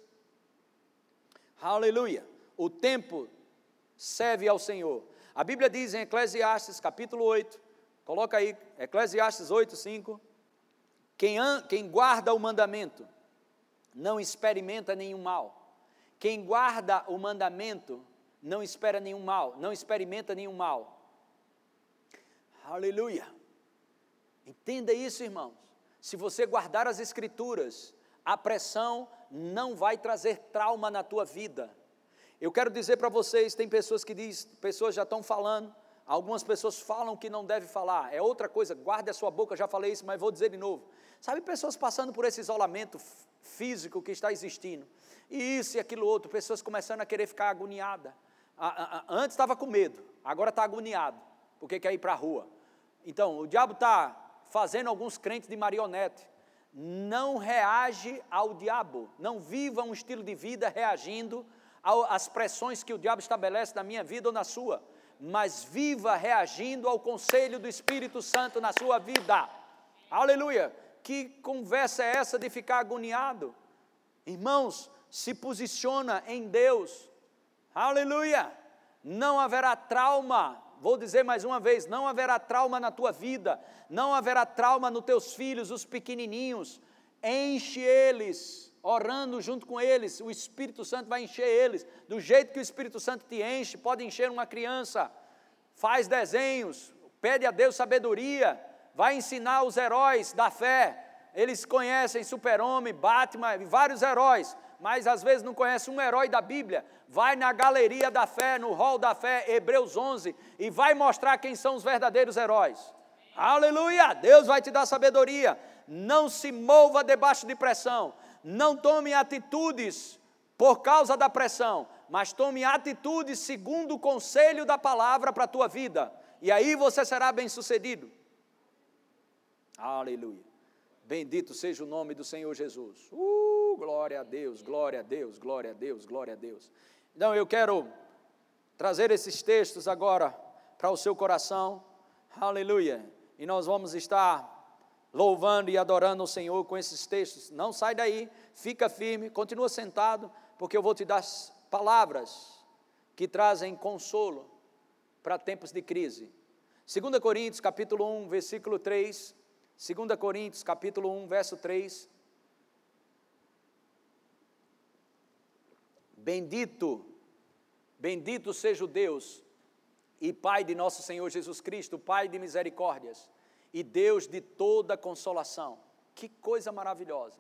Aleluia. O tempo serve ao Senhor. A Bíblia diz em Eclesiastes, capítulo 8, coloca aí, Eclesiastes 8, 5. Quem, quem guarda o mandamento não experimenta nenhum mal. Quem guarda o mandamento não espera nenhum mal, não experimenta nenhum mal. Aleluia. Entenda isso, irmãos. Se você guardar as escrituras, a pressão não vai trazer trauma na tua vida. Eu quero dizer para vocês, tem pessoas que diz, pessoas já estão falando, algumas pessoas falam que não deve falar. É outra coisa, guarde a sua boca, já falei isso, mas vou dizer de novo. Sabe pessoas passando por esse isolamento físico que está existindo? E isso e aquilo outro, pessoas começando a querer ficar agoniada. Antes estava com medo, agora está agoniado, porque quer ir para a rua. Então, o diabo está fazendo alguns crentes de marionete. Não reage ao diabo, não viva um estilo de vida reagindo às pressões que o diabo estabelece na minha vida ou na sua, mas viva reagindo ao conselho do Espírito Santo na sua vida. Aleluia! Que conversa é essa de ficar agoniado? Irmãos, se posiciona em Deus. Aleluia! Não haverá trauma. Vou dizer mais uma vez: não haverá trauma na tua vida, não haverá trauma nos teus filhos, os pequenininhos. Enche eles orando junto com eles, o Espírito Santo vai encher eles, do jeito que o Espírito Santo te enche, pode encher uma criança, faz desenhos, pede a Deus sabedoria, vai ensinar os heróis da fé, eles conhecem Super-Homem, Batman vários heróis, mas às vezes não conhece um herói da Bíblia, vai na galeria da fé, no hall da fé, Hebreus 11, e vai mostrar quem são os verdadeiros heróis. Aleluia! Deus vai te dar sabedoria. Não se mova debaixo de pressão não tome atitudes por causa da pressão, mas tome atitudes segundo o conselho da palavra para a tua vida, e aí você será bem-sucedido. Aleluia. Bendito seja o nome do Senhor Jesus. Uh, glória a Deus, glória a Deus, glória a Deus, glória a Deus. Então eu quero trazer esses textos agora para o seu coração. Aleluia. E nós vamos estar louvando e adorando o Senhor com esses textos. Não sai daí, fica firme, continua sentado, porque eu vou te dar palavras que trazem consolo para tempos de crise. 2 Coríntios capítulo 1, versículo 3. 2 Coríntios capítulo 1, verso 3. Bendito, bendito seja o Deus e Pai de nosso Senhor Jesus Cristo, Pai de misericórdias e Deus de toda consolação. Que coisa maravilhosa.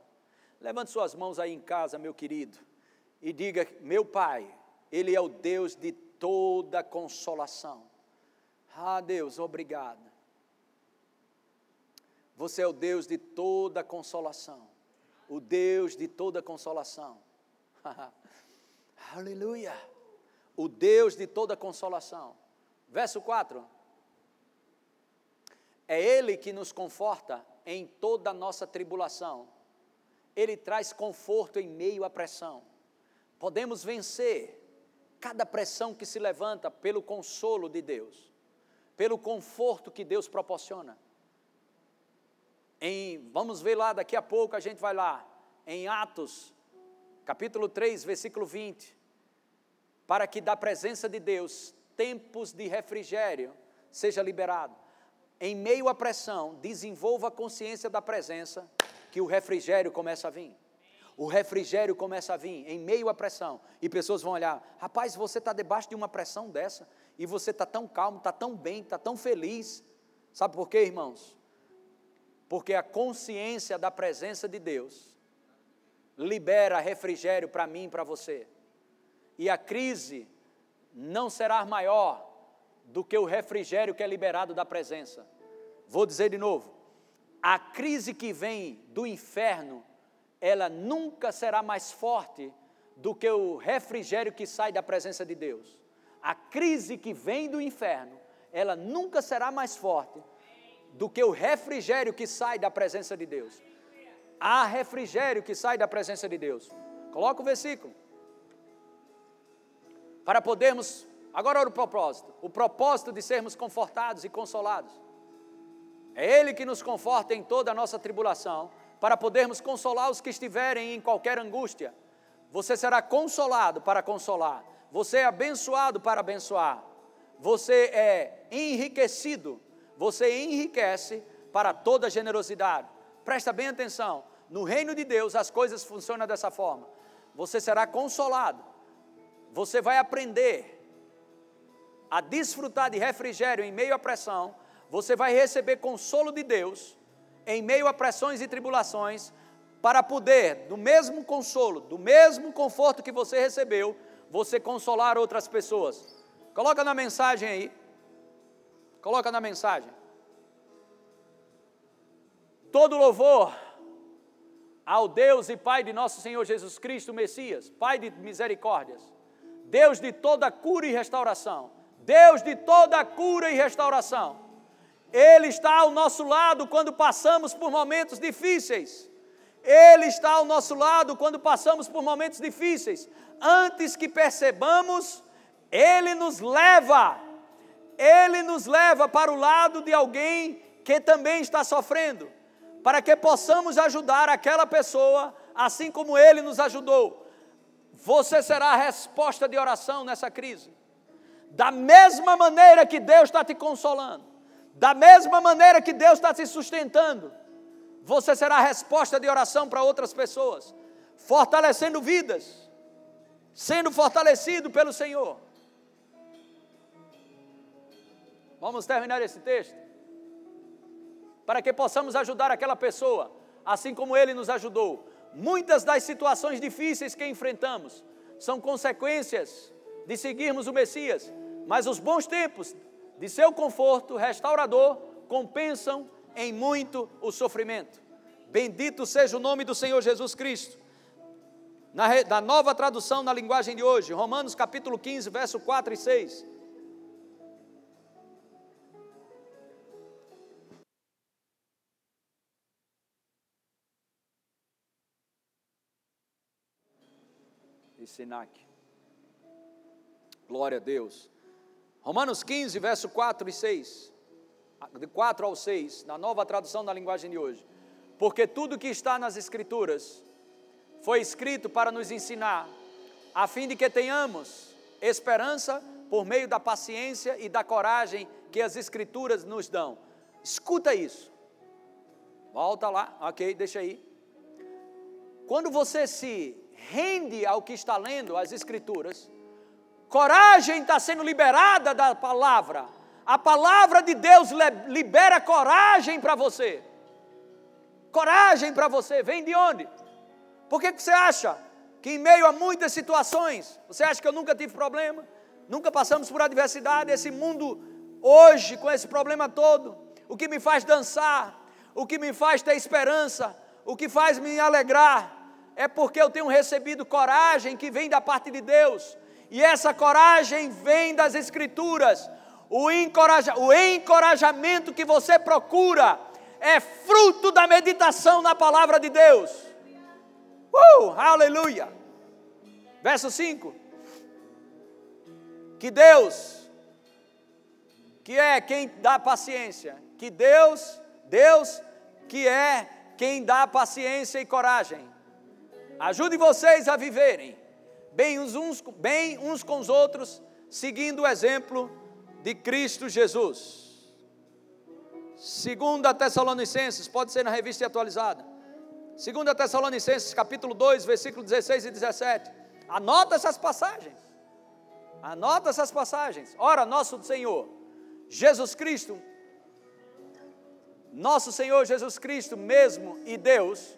Levante suas mãos aí em casa, meu querido, e diga: Meu Pai, Ele é o Deus de toda consolação. Ah, Deus, obrigado. Você é o Deus de toda consolação. O Deus de toda consolação. Aleluia. O Deus de toda consolação. Verso 4. É Ele que nos conforta em toda a nossa tribulação. Ele traz conforto em meio à pressão. Podemos vencer cada pressão que se levanta pelo consolo de Deus, pelo conforto que Deus proporciona. Em, vamos ver lá, daqui a pouco a gente vai lá, em Atos, capítulo 3, versículo 20. Para que da presença de Deus, tempos de refrigério seja liberado em meio à pressão, desenvolva a consciência da presença, que o refrigério começa a vir. O refrigério começa a vir em meio à pressão. E pessoas vão olhar: rapaz, você está debaixo de uma pressão dessa, e você está tão calmo, está tão bem, está tão feliz. Sabe por quê, irmãos? Porque a consciência da presença de Deus libera refrigério para mim e para você. E a crise não será maior do que o refrigério que é liberado da presença. Vou dizer de novo: a crise que vem do inferno, ela nunca será mais forte do que o refrigério que sai da presença de Deus. A crise que vem do inferno, ela nunca será mais forte do que o refrigério que sai da presença de Deus. Há refrigério que sai da presença de Deus. Coloca o versículo. Para podermos, agora o propósito, o propósito de sermos confortados e consolados. É Ele que nos conforta em toda a nossa tribulação, para podermos consolar os que estiverem em qualquer angústia. Você será consolado para consolar, você é abençoado para abençoar, você é enriquecido, você enriquece para toda generosidade. Presta bem atenção, no reino de Deus as coisas funcionam dessa forma. Você será consolado, você vai aprender a desfrutar de refrigério em meio à pressão, você vai receber consolo de Deus em meio a pressões e tribulações, para poder, do mesmo consolo, do mesmo conforto que você recebeu, você consolar outras pessoas. Coloca na mensagem aí. Coloca na mensagem. Todo louvor ao Deus e Pai de nosso Senhor Jesus Cristo, Messias, Pai de misericórdias, Deus de toda cura e restauração, Deus de toda cura e restauração ele está ao nosso lado quando passamos por momentos difíceis. Ele está ao nosso lado quando passamos por momentos difíceis. Antes que percebamos, Ele nos leva, Ele nos leva para o lado de alguém que também está sofrendo, para que possamos ajudar aquela pessoa, assim como Ele nos ajudou. Você será a resposta de oração nessa crise. Da mesma maneira que Deus está te consolando, da mesma maneira que Deus está te sustentando, você será a resposta de oração para outras pessoas, fortalecendo vidas, sendo fortalecido pelo Senhor. Vamos terminar esse texto? Para que possamos ajudar aquela pessoa, assim como ele nos ajudou. Muitas das situações difíceis que enfrentamos são consequências de seguirmos o Messias, mas os bons tempos de seu conforto restaurador compensam em muito o sofrimento. Bendito seja o nome do Senhor Jesus Cristo. Na, na nova tradução na linguagem de hoje, Romanos capítulo 15, verso 4 e 6. E Sinac. Glória a Deus. Romanos 15, verso 4 e 6. De 4 ao 6, na nova tradução da linguagem de hoje. Porque tudo que está nas Escrituras foi escrito para nos ensinar, a fim de que tenhamos esperança por meio da paciência e da coragem que as Escrituras nos dão. Escuta isso. Volta lá, ok, deixa aí. Quando você se rende ao que está lendo, as Escrituras, Coragem está sendo liberada da palavra. A palavra de Deus libera coragem para você. Coragem para você. Vem de onde? Por que, que você acha que em meio a muitas situações, você acha que eu nunca tive problema? Nunca passamos por adversidade? Esse mundo hoje, com esse problema todo, o que me faz dançar, o que me faz ter esperança, o que faz me alegrar, é porque eu tenho recebido coragem que vem da parte de Deus e essa coragem vem das Escrituras. O, encoraja, o encorajamento que você procura é fruto da meditação na palavra de Deus. Uh, aleluia! Verso 5. Que Deus, que é quem dá paciência, que Deus, Deus, que é quem dá paciência e coragem, ajude vocês a viverem bem uns, bem uns com os outros, seguindo o exemplo de Cristo Jesus. Segunda Tessalonicenses, pode ser na revista atualizada. Segunda Tessalonicenses, capítulo 2, versículo 16 e 17. Anota essas passagens. Anota essas passagens. Ora, nosso Senhor, Jesus Cristo, Nosso Senhor Jesus Cristo mesmo e Deus,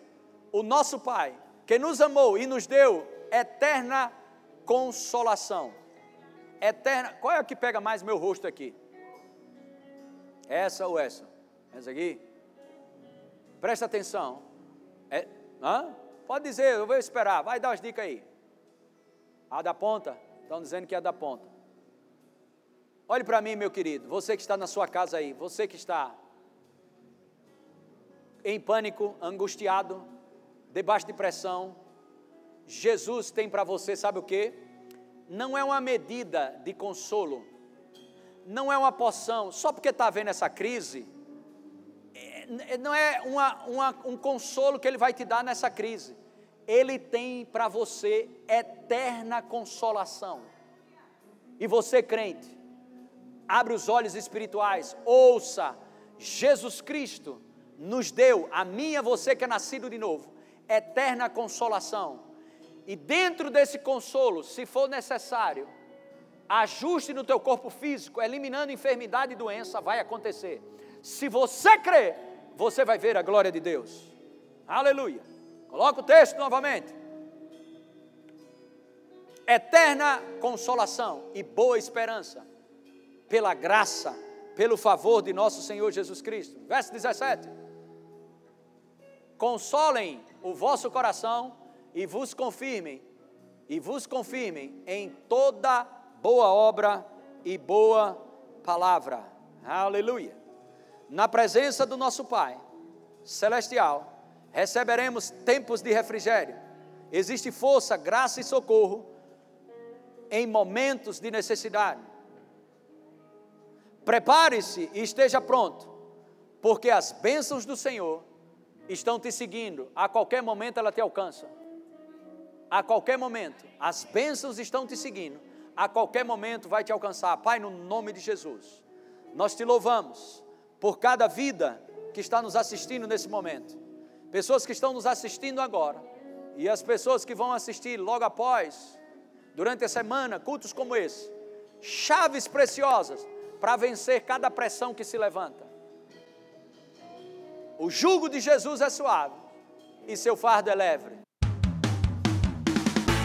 o nosso Pai, que nos amou e nos deu eterna consolação. Eterna. Qual é a que pega mais meu rosto aqui? Essa ou essa? Essa aqui? Presta atenção. É, hã? Pode dizer, eu vou esperar. Vai dar as dicas aí. A da ponta? Estão dizendo que é a da ponta. Olhe para mim, meu querido. Você que está na sua casa aí. Você que está em pânico, angustiado, debaixo de pressão. Jesus tem para você, sabe o que? Não é uma medida de consolo. Não é uma poção. Só porque está vendo essa crise, é, não é uma, uma, um consolo que ele vai te dar nessa crise. Ele tem para você eterna consolação. E você, crente, abre os olhos espirituais, ouça, Jesus Cristo nos deu, a mim e a você que é nascido de novo, eterna consolação. E dentro desse consolo, se for necessário, ajuste no teu corpo físico, eliminando enfermidade e doença, vai acontecer. Se você crer, você vai ver a glória de Deus. Aleluia. Coloca o texto novamente. Eterna consolação e boa esperança, pela graça, pelo favor de nosso Senhor Jesus Cristo. Verso 17. Consolem o vosso coração e vos confirmem, e vos confirmem em toda boa obra e boa palavra. Aleluia. Na presença do nosso Pai celestial, receberemos tempos de refrigério. Existe força, graça e socorro em momentos de necessidade. Prepare-se e esteja pronto, porque as bênçãos do Senhor estão te seguindo, a qualquer momento ela te alcança. A qualquer momento, as bênçãos estão te seguindo, a qualquer momento vai te alcançar. Pai, no nome de Jesus, nós te louvamos por cada vida que está nos assistindo nesse momento pessoas que estão nos assistindo agora e as pessoas que vão assistir logo após, durante a semana, cultos como esse, chaves preciosas para vencer cada pressão que se levanta. O jugo de Jesus é suave e seu fardo é leve.